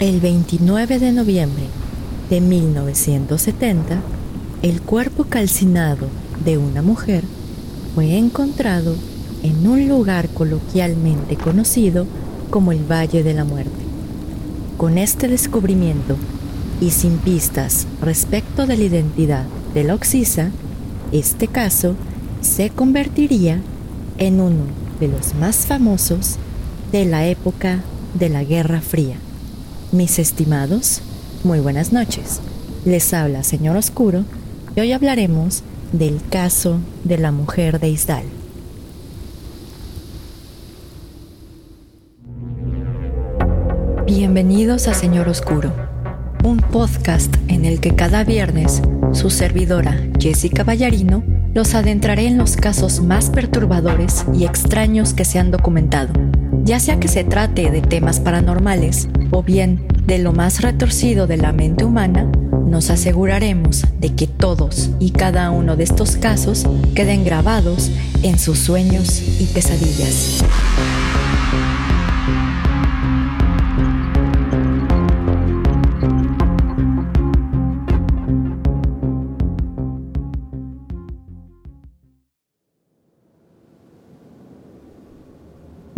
El 29 de noviembre de 1970, el cuerpo calcinado de una mujer fue encontrado en un lugar coloquialmente conocido como el Valle de la Muerte. Con este descubrimiento y sin pistas respecto de la identidad de la Oxisa, este caso se convertiría en uno de los más famosos de la época de la Guerra Fría. Mis estimados, muy buenas noches. Les habla Señor Oscuro y hoy hablaremos del caso de la mujer de Isdal. Bienvenidos a Señor Oscuro, un podcast en el que cada viernes su servidora Jessica Ballarino los adentraré en los casos más perturbadores y extraños que se han documentado, ya sea que se trate de temas paranormales o bien de lo más retorcido de la mente humana, nos aseguraremos de que todos y cada uno de estos casos queden grabados en sus sueños y pesadillas.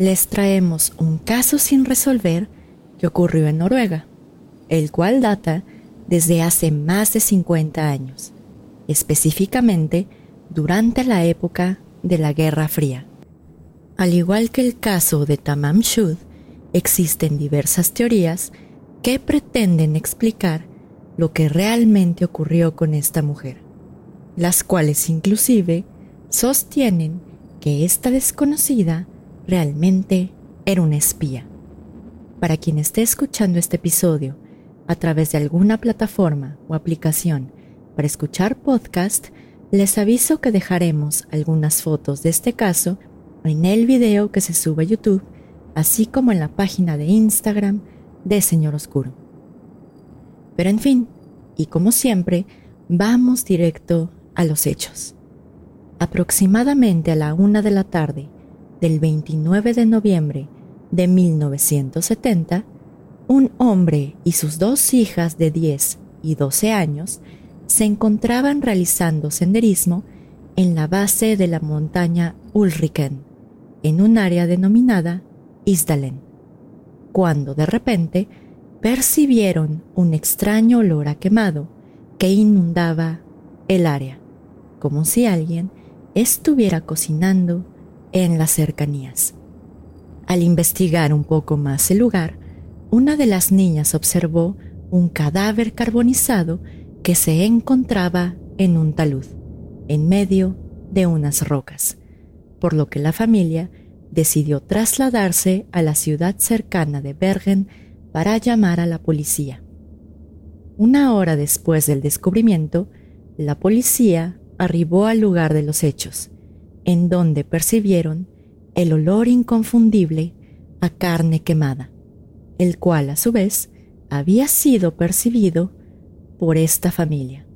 les traemos un caso sin resolver que ocurrió en Noruega, el cual data desde hace más de 50 años, específicamente durante la época de la Guerra Fría. Al igual que el caso de Tamam Shud, existen diversas teorías que pretenden explicar lo que realmente ocurrió con esta mujer, las cuales inclusive sostienen que esta desconocida realmente era una espía. Para quien esté escuchando este episodio a través de alguna plataforma o aplicación para escuchar podcast, les aviso que dejaremos algunas fotos de este caso en el video que se sube a YouTube, así como en la página de Instagram de Señor Oscuro. Pero en fin, y como siempre, vamos directo a los hechos. Aproximadamente a la una de la tarde del 29 de noviembre de 1970, un hombre y sus dos hijas de 10 y 12 años se encontraban realizando senderismo en la base de la montaña Ulriken, en un área denominada Isdalen, cuando de repente percibieron un extraño olor a quemado que inundaba el área, como si alguien estuviera cocinando en las cercanías. Al investigar un poco más el lugar, una de las niñas observó un cadáver carbonizado que se encontraba en un talud, en medio de unas rocas, por lo que la familia decidió trasladarse a la ciudad cercana de Bergen para llamar a la policía. Una hora después del descubrimiento, la policía arribó al lugar de los hechos, en donde percibieron el olor inconfundible a carne quemada, el cual a su vez había sido percibido por esta familia.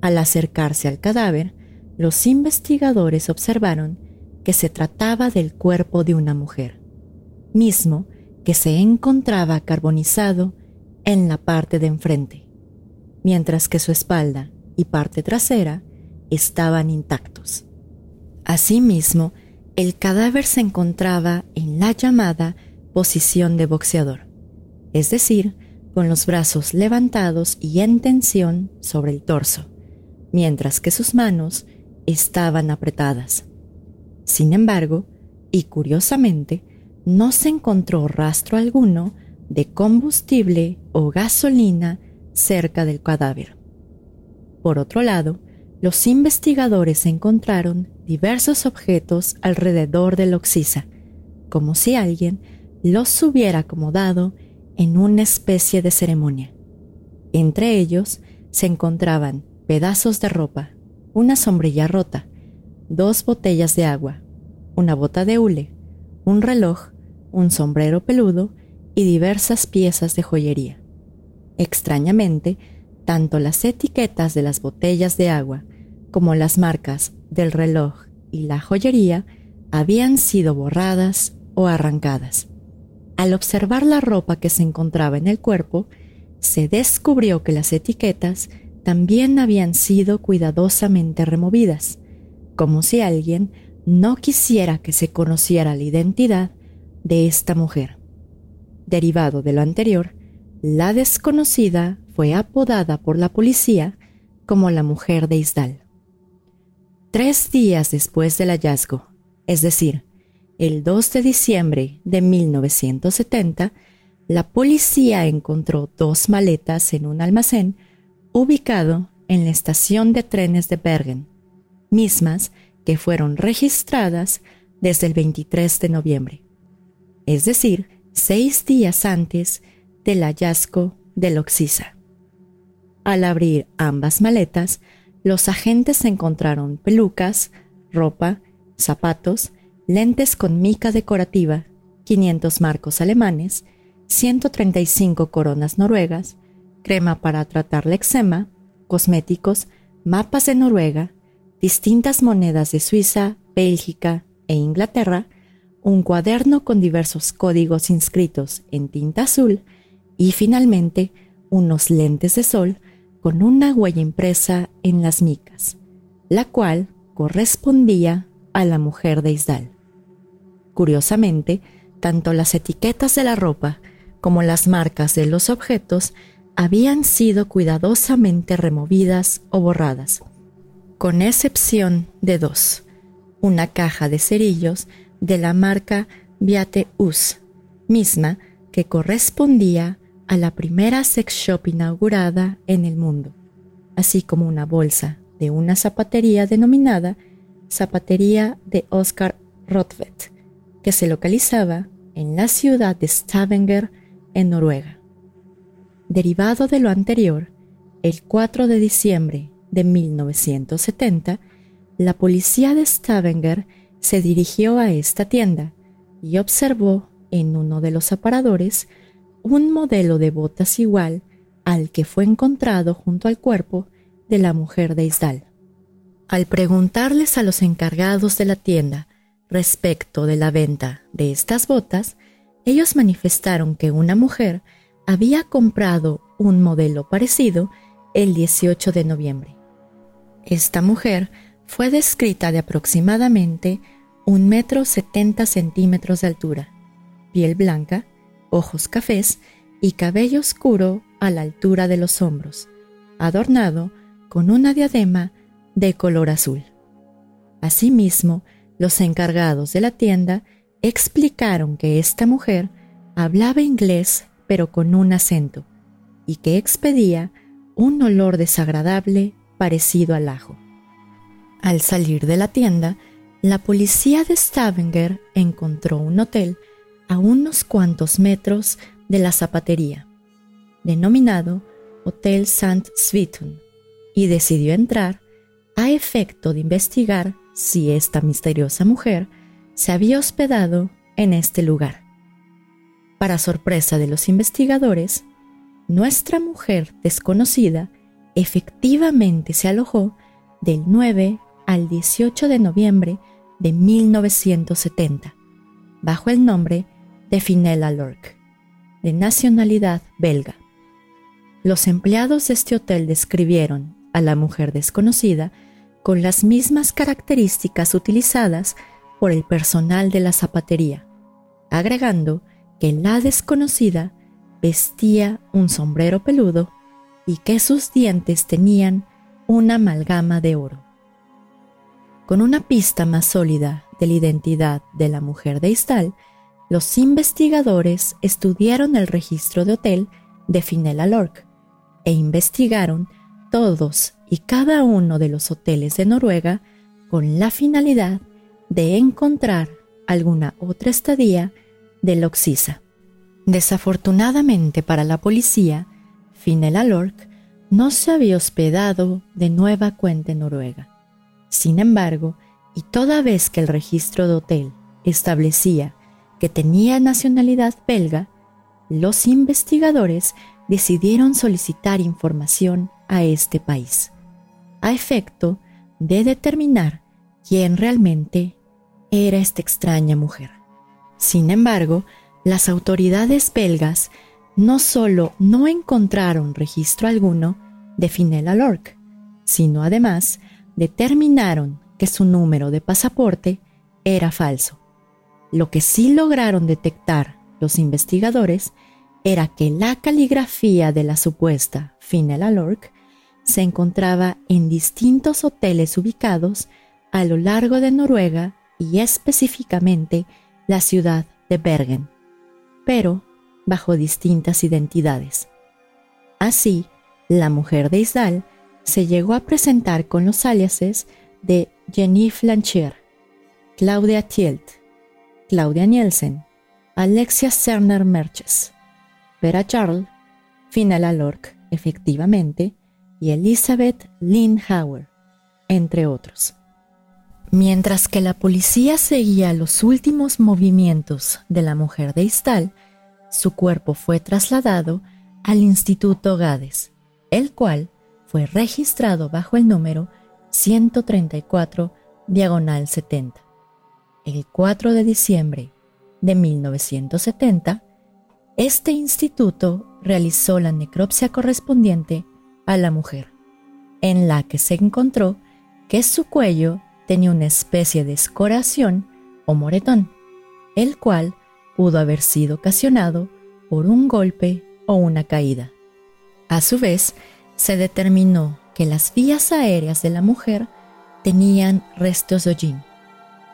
Al acercarse al cadáver, los investigadores observaron que se trataba del cuerpo de una mujer, mismo que se encontraba carbonizado en la parte de enfrente, mientras que su espalda y parte trasera estaban intactos. Asimismo, el cadáver se encontraba en la llamada posición de boxeador, es decir, con los brazos levantados y en tensión sobre el torso, mientras que sus manos estaban apretadas. Sin embargo, y curiosamente, no se encontró rastro alguno de combustible o gasolina cerca del cadáver. Por otro lado, los investigadores encontraron diversos objetos alrededor del Oxisa, como si alguien los hubiera acomodado en una especie de ceremonia, Entre ellos se encontraban pedazos de ropa, una sombrilla rota, dos botellas de agua, una bota de hule, un reloj, un sombrero peludo y diversas piezas de joyería. Extrañamente, tanto las etiquetas de las botellas de agua como las marcas del reloj y la joyería habían sido borradas o arrancadas. Al observar la ropa que se encontraba en el cuerpo, se descubrió que las etiquetas también habían sido cuidadosamente removidas, como si alguien no quisiera que se conociera la identidad de esta mujer. Derivado de lo anterior, la desconocida fue apodada por la policía como la mujer de Isdal. Tres días después del hallazgo, es decir, el 2 de diciembre de 1970, la policía encontró dos maletas en un almacén ubicado en la estación de trenes de Bergen, mismas que fueron registradas desde el 23 de noviembre, es decir, seis días antes del hallazgo del Oxisa. Al abrir ambas maletas, los agentes encontraron pelucas, ropa, zapatos, lentes con mica decorativa, 500 marcos alemanes, 135 coronas noruegas, crema para tratar la eczema, cosméticos, mapas de Noruega, distintas monedas de Suiza, Bélgica e Inglaterra, un cuaderno con diversos códigos inscritos en tinta azul y finalmente unos lentes de sol con una huella impresa en las micas, la cual correspondía a la mujer de Isdal. Curiosamente, tanto las etiquetas de la ropa como las marcas de los objetos habían sido cuidadosamente removidas o borradas, con excepción de dos, una caja de cerillos de la marca Viate Us, misma que correspondía a la primera sex shop inaugurada en el mundo, así como una bolsa de una zapatería denominada Zapatería de Oscar Rothwett, que se localizaba en la ciudad de Stavanger, en Noruega. Derivado de lo anterior, el 4 de diciembre de 1970, la policía de Stavanger se dirigió a esta tienda y observó en uno de los aparadores un modelo de botas igual al que fue encontrado junto al cuerpo de la mujer de Isdal. Al preguntarles a los encargados de la tienda respecto de la venta de estas botas, ellos manifestaron que una mujer había comprado un modelo parecido el 18 de noviembre. Esta mujer fue descrita de aproximadamente un metro setenta centímetros de altura, piel blanca, ojos cafés y cabello oscuro a la altura de los hombros, adornado con una diadema de color azul. Asimismo, los encargados de la tienda explicaron que esta mujer hablaba inglés pero con un acento y que expedía un olor desagradable parecido al ajo. Al salir de la tienda, la policía de Stavanger encontró un hotel a unos cuantos metros de la zapatería, denominado Hotel St. Svitun, y decidió entrar a efecto de investigar si esta misteriosa mujer se había hospedado en este lugar. Para sorpresa de los investigadores, nuestra mujer desconocida efectivamente se alojó del 9 al 18 de noviembre de 1970, bajo el nombre de Finella Lork, de nacionalidad belga. Los empleados de este hotel describieron a la mujer desconocida con las mismas características utilizadas por el personal de la zapatería, agregando que la desconocida vestía un sombrero peludo y que sus dientes tenían una amalgama de oro. Con una pista más sólida de la identidad de la mujer de Istal, los investigadores estudiaron el registro de hotel de Finella Lork e investigaron todos y cada uno de los hoteles de Noruega con la finalidad de encontrar alguna otra estadía del Oxisa. Desafortunadamente para la policía, Finela Lork no se había hospedado de nueva cuenta en Noruega. Sin embargo, y toda vez que el registro de hotel establecía que tenía nacionalidad belga, los investigadores decidieron solicitar información a este país, a efecto de determinar quién realmente era esta extraña mujer. Sin embargo, las autoridades belgas no solo no encontraron registro alguno de Finella Lork, sino además determinaron que su número de pasaporte era falso. Lo que sí lograron detectar los investigadores era que la caligrafía de la supuesta Finella Lork se encontraba en distintos hoteles ubicados a lo largo de Noruega y específicamente la ciudad de Bergen, pero bajo distintas identidades. Así, la mujer de Isdal se llegó a presentar con los aliases de Jenny Flancher, Claudia Tielt, Claudia Nielsen, Alexia Cerner Merches, Vera Charles, Finala Lork, efectivamente, y Elizabeth Lynn Hauer, entre otros. Mientras que la policía seguía los últimos movimientos de la mujer de Istal, su cuerpo fue trasladado al Instituto Gades, el cual fue registrado bajo el número 134 diagonal 70. El 4 de diciembre de 1970, este instituto realizó la necropsia correspondiente a la mujer, en la que se encontró que su cuello tenía una especie de escoración o moretón, el cual pudo haber sido ocasionado por un golpe o una caída. A su vez, se determinó que las vías aéreas de la mujer tenían restos de hollín,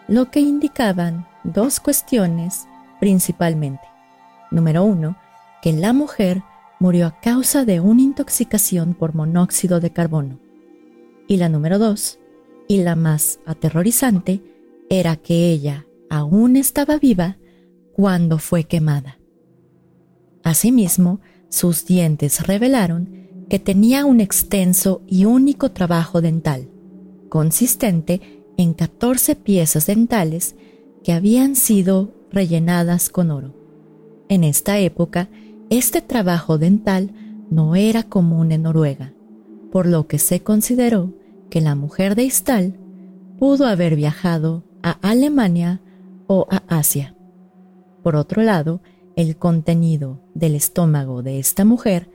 lo que indicaban dos cuestiones principalmente. Número uno, que la mujer murió a causa de una intoxicación por monóxido de carbono. Y la número dos, y la más aterrorizante, era que ella aún estaba viva cuando fue quemada. Asimismo, sus dientes revelaron que tenía un extenso y único trabajo dental, consistente en 14 piezas dentales que habían sido rellenadas con oro. En esta época, este trabajo dental no era común en Noruega, por lo que se consideró que la mujer de Istal pudo haber viajado a Alemania o a Asia. Por otro lado, el contenido del estómago de esta mujer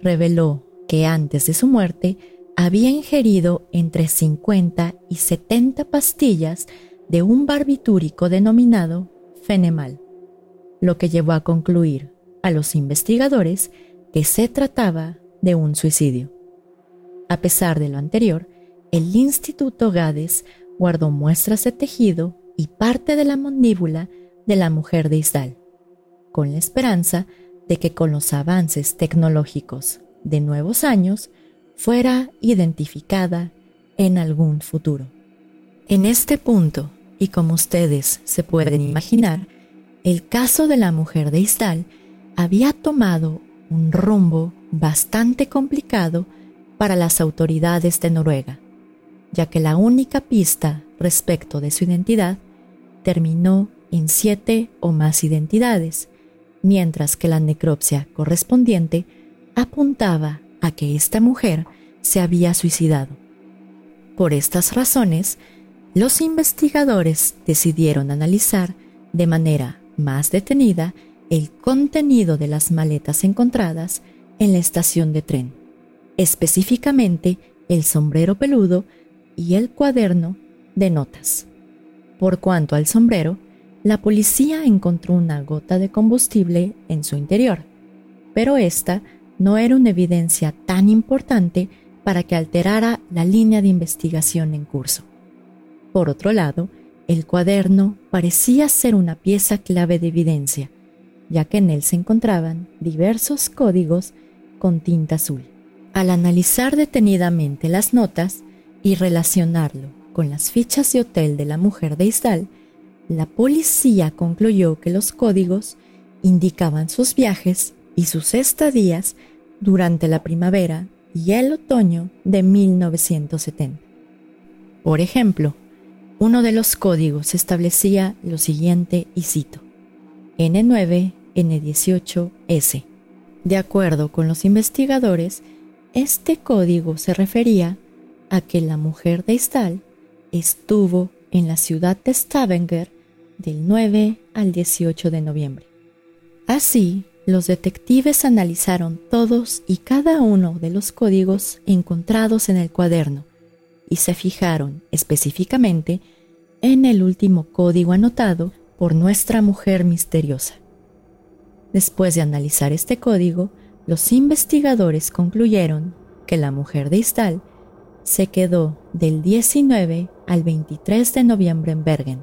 reveló que antes de su muerte había ingerido entre 50 y 70 pastillas de un barbitúrico denominado fenemal, lo que llevó a concluir a los investigadores que se trataba de un suicidio. A pesar de lo anterior, el Instituto Gades guardó muestras de tejido y parte de la mandíbula de la mujer de Isdal con la esperanza de que con los avances tecnológicos de nuevos años fuera identificada en algún futuro. En este punto, y como ustedes se pueden imaginar, el caso de la mujer de Isdal había tomado un rumbo bastante complicado para las autoridades de Noruega, ya que la única pista respecto de su identidad terminó en siete o más identidades, mientras que la necropsia correspondiente apuntaba a que esta mujer se había suicidado. Por estas razones, los investigadores decidieron analizar de manera más detenida el contenido de las maletas encontradas en la estación de tren, específicamente el sombrero peludo y el cuaderno de notas. Por cuanto al sombrero, la policía encontró una gota de combustible en su interior, pero esta no era una evidencia tan importante para que alterara la línea de investigación en curso. Por otro lado, el cuaderno parecía ser una pieza clave de evidencia, ya que en él se encontraban diversos códigos con tinta azul. Al analizar detenidamente las notas y relacionarlo con las fichas de hotel de la mujer de Isdal, la policía concluyó que los códigos indicaban sus viajes y sus estadías durante la primavera y el otoño de 1970. Por ejemplo, uno de los códigos establecía lo siguiente y cito, N9, N18S. De acuerdo con los investigadores, este código se refería a que la mujer de Istal estuvo en la ciudad de Stavanger del 9 al 18 de noviembre. Así, los detectives analizaron todos y cada uno de los códigos encontrados en el cuaderno y se fijaron específicamente en el último código anotado por nuestra mujer misteriosa. Después de analizar este código, los investigadores concluyeron que la mujer de Istal se quedó del 19 al 23 de noviembre en Bergen,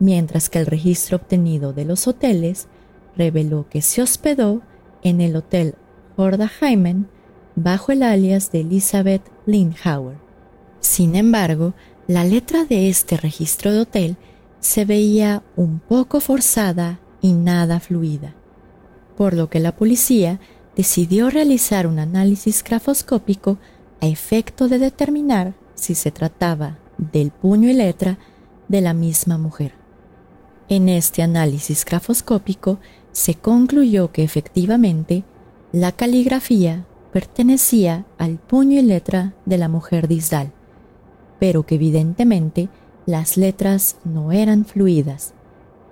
mientras que el registro obtenido de los hoteles reveló que se hospedó en el Hotel Hordaheimen bajo el alias de Elizabeth Lindhauer. Sin embargo, la letra de este registro de hotel se veía un poco forzada y nada fluida, por lo que la policía decidió realizar un análisis grafoscópico a efecto de determinar si se trataba del puño y letra de la misma mujer. En este análisis grafoscópico se concluyó que efectivamente la caligrafía pertenecía al puño y letra de la mujer de Isdal, pero que evidentemente las letras no eran fluidas,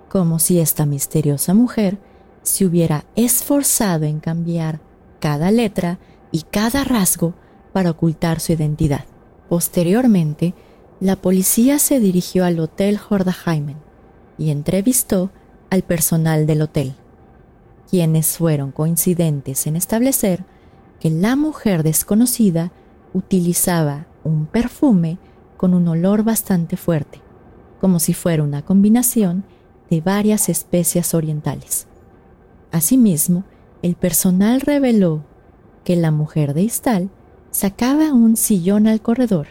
como si esta misteriosa mujer se hubiera esforzado en cambiar cada letra y cada rasgo para ocultar su identidad. Posteriormente, la policía se dirigió al Hotel Hordaheimen y entrevistó al personal del hotel quienes fueron coincidentes en establecer que la mujer desconocida utilizaba un perfume con un olor bastante fuerte, como si fuera una combinación de varias especias orientales. Asimismo, el personal reveló que la mujer de Istal sacaba un sillón al corredor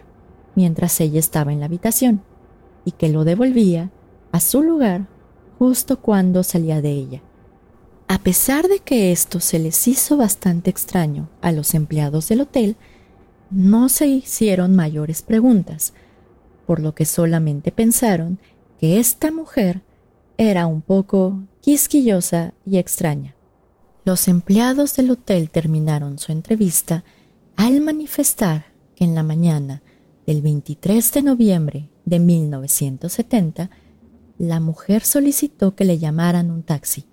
mientras ella estaba en la habitación y que lo devolvía a su lugar justo cuando salía de ella. A pesar de que esto se les hizo bastante extraño a los empleados del hotel, no se hicieron mayores preguntas, por lo que solamente pensaron que esta mujer era un poco quisquillosa y extraña. Los empleados del hotel terminaron su entrevista al manifestar que en la mañana del 23 de noviembre de 1970, la mujer solicitó que le llamaran un taxi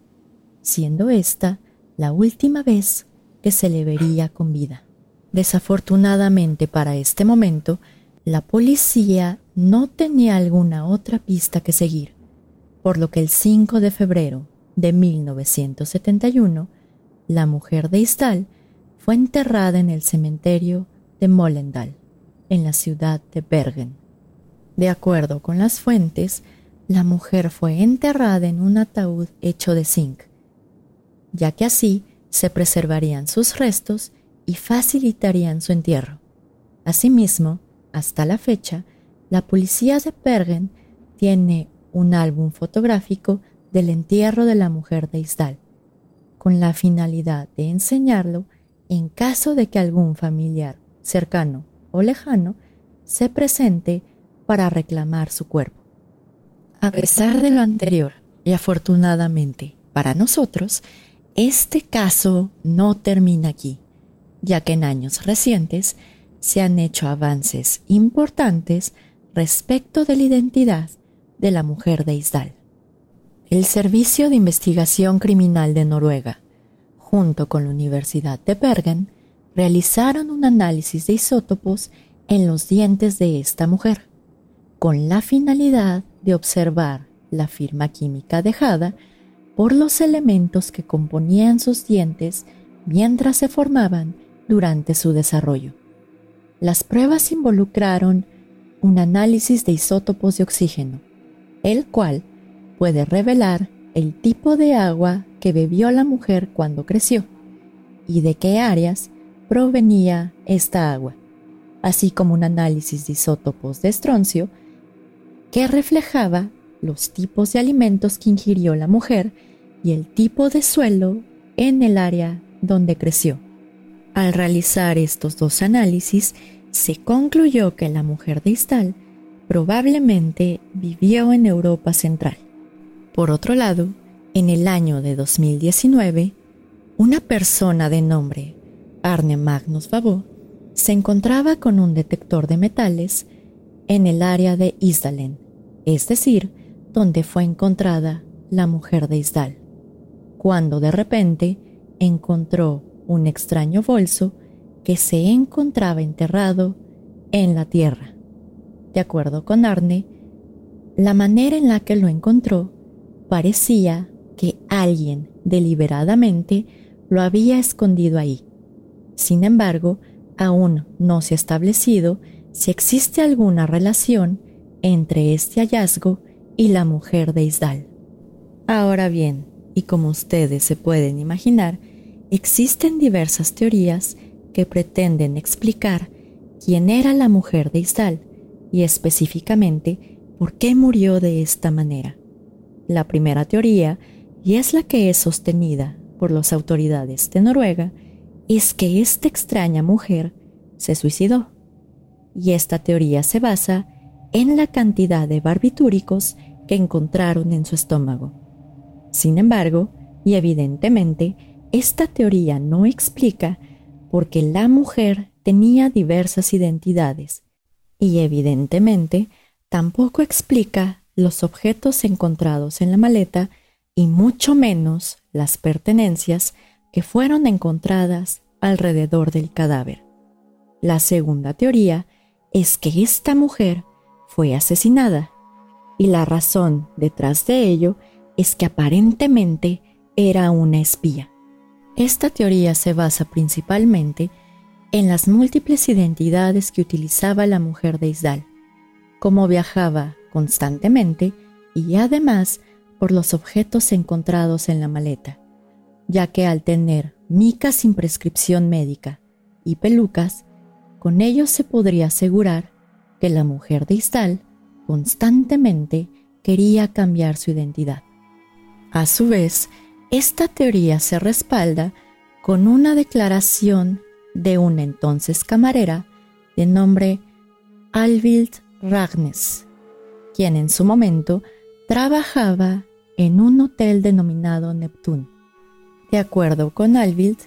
siendo esta la última vez que se le vería con vida. Desafortunadamente para este momento, la policía no tenía alguna otra pista que seguir, por lo que el 5 de febrero de 1971, la mujer de Istal fue enterrada en el cementerio de Mollendal, en la ciudad de Bergen. De acuerdo con las fuentes, la mujer fue enterrada en un ataúd hecho de zinc, ya que así se preservarían sus restos y facilitarían su entierro. Asimismo, hasta la fecha, la policía de Bergen tiene un álbum fotográfico del entierro de la mujer de Isdal, con la finalidad de enseñarlo en caso de que algún familiar cercano o lejano se presente para reclamar su cuerpo. A pesar de lo anterior, y afortunadamente para nosotros, este caso no termina aquí, ya que en años recientes se han hecho avances importantes respecto de la identidad de la mujer de Isdal. El Servicio de Investigación Criminal de Noruega, junto con la Universidad de Bergen, realizaron un análisis de isótopos en los dientes de esta mujer, con la finalidad de observar la firma química dejada por los elementos que componían sus dientes mientras se formaban durante su desarrollo. Las pruebas involucraron un análisis de isótopos de oxígeno, el cual puede revelar el tipo de agua que bebió la mujer cuando creció y de qué áreas provenía esta agua, así como un análisis de isótopos de estroncio que reflejaba los tipos de alimentos que ingirió la mujer y el tipo de suelo en el área donde creció. Al realizar estos dos análisis, se concluyó que la mujer de Istal probablemente vivió en Europa Central. Por otro lado, en el año de 2019, una persona de nombre Arne Magnus Babó se encontraba con un detector de metales en el área de Isdalen, es decir, donde fue encontrada la mujer de Isdal, cuando de repente encontró un extraño bolso que se encontraba enterrado en la tierra. De acuerdo con Arne, la manera en la que lo encontró parecía que alguien deliberadamente lo había escondido ahí. Sin embargo, aún no se ha establecido si existe alguna relación entre este hallazgo y la mujer de Isdal. Ahora bien, y como ustedes se pueden imaginar, existen diversas teorías que pretenden explicar quién era la mujer de Isdal y específicamente por qué murió de esta manera. La primera teoría, y es la que es sostenida por las autoridades de Noruega, es que esta extraña mujer se suicidó. Y esta teoría se basa en la cantidad de barbitúricos que encontraron en su estómago. Sin embargo, y evidentemente, esta teoría no explica por qué la mujer tenía diversas identidades y evidentemente tampoco explica los objetos encontrados en la maleta y mucho menos las pertenencias que fueron encontradas alrededor del cadáver. La segunda teoría es que esta mujer fue asesinada y la razón detrás de ello es que aparentemente era una espía. Esta teoría se basa principalmente en las múltiples identidades que utilizaba la mujer de Isdal, cómo viajaba constantemente y además por los objetos encontrados en la maleta, ya que al tener micas sin prescripción médica y pelucas, con ello se podría asegurar que la mujer de Istal constantemente quería cambiar su identidad. A su vez, esta teoría se respalda con una declaración de una entonces camarera de nombre Alvild Ragnes, quien en su momento trabajaba en un hotel denominado Neptune. De acuerdo con Alvild,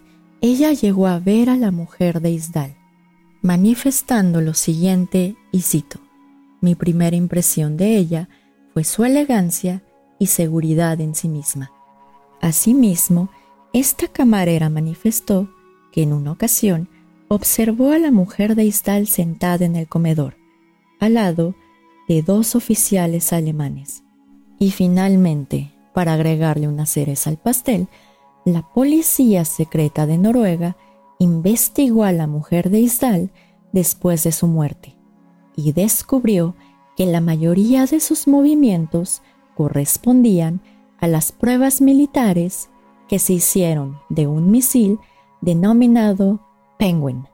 ella llegó a ver a la mujer de Isdal, manifestando lo siguiente, y cito, mi primera impresión de ella fue su elegancia y seguridad en sí misma. Asimismo, esta camarera manifestó que en una ocasión observó a la mujer de Isdal sentada en el comedor, al lado de dos oficiales alemanes. Y finalmente, para agregarle una cereza al pastel, la policía secreta de Noruega investigó a la mujer de Isdal después de su muerte y descubrió que la mayoría de sus movimientos correspondían a las pruebas militares que se hicieron de un misil denominado Penguin.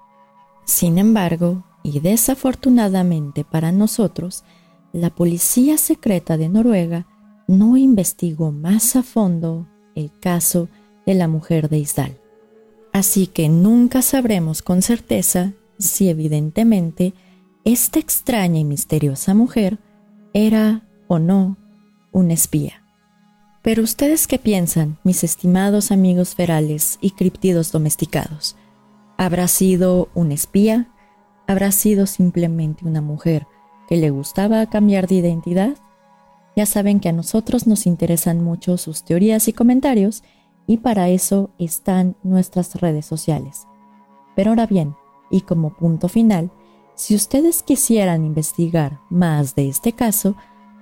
Sin embargo, y desafortunadamente para nosotros, la policía secreta de Noruega no investigó más a fondo el caso de la mujer de Isdal. Así que nunca sabremos con certeza si evidentemente esta extraña y misteriosa mujer era o no un espía. Pero ustedes qué piensan, mis estimados amigos ferales y criptidos domesticados? ¿Habrá sido un espía? ¿Habrá sido simplemente una mujer que le gustaba cambiar de identidad? Ya saben que a nosotros nos interesan mucho sus teorías y comentarios y para eso están nuestras redes sociales. Pero ahora bien, y como punto final, si ustedes quisieran investigar más de este caso,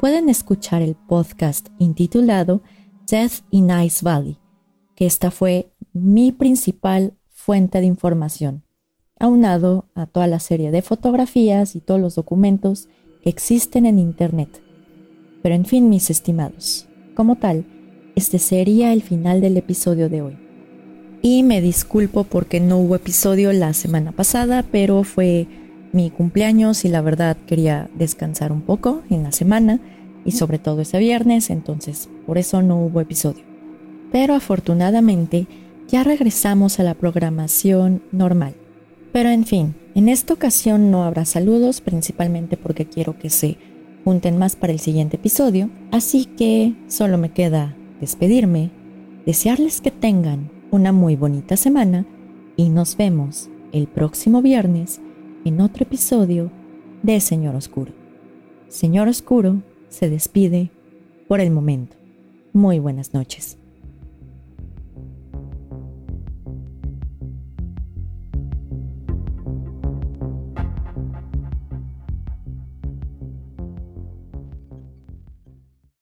pueden escuchar el podcast intitulado Death in Ice Valley, que esta fue mi principal fuente de información, aunado a toda la serie de fotografías y todos los documentos que existen en Internet. Pero en fin, mis estimados, como tal, este sería el final del episodio de hoy. Y me disculpo porque no hubo episodio la semana pasada, pero fue mi cumpleaños y la verdad quería descansar un poco en la semana y sobre todo ese viernes, entonces por eso no hubo episodio. Pero afortunadamente ya regresamos a la programación normal. Pero en fin, en esta ocasión no habrá saludos, principalmente porque quiero que se junten más para el siguiente episodio, así que solo me queda despedirme, desearles que tengan una muy bonita semana y nos vemos el próximo viernes en otro episodio de Señor Oscuro. Señor Oscuro se despide por el momento. Muy buenas noches.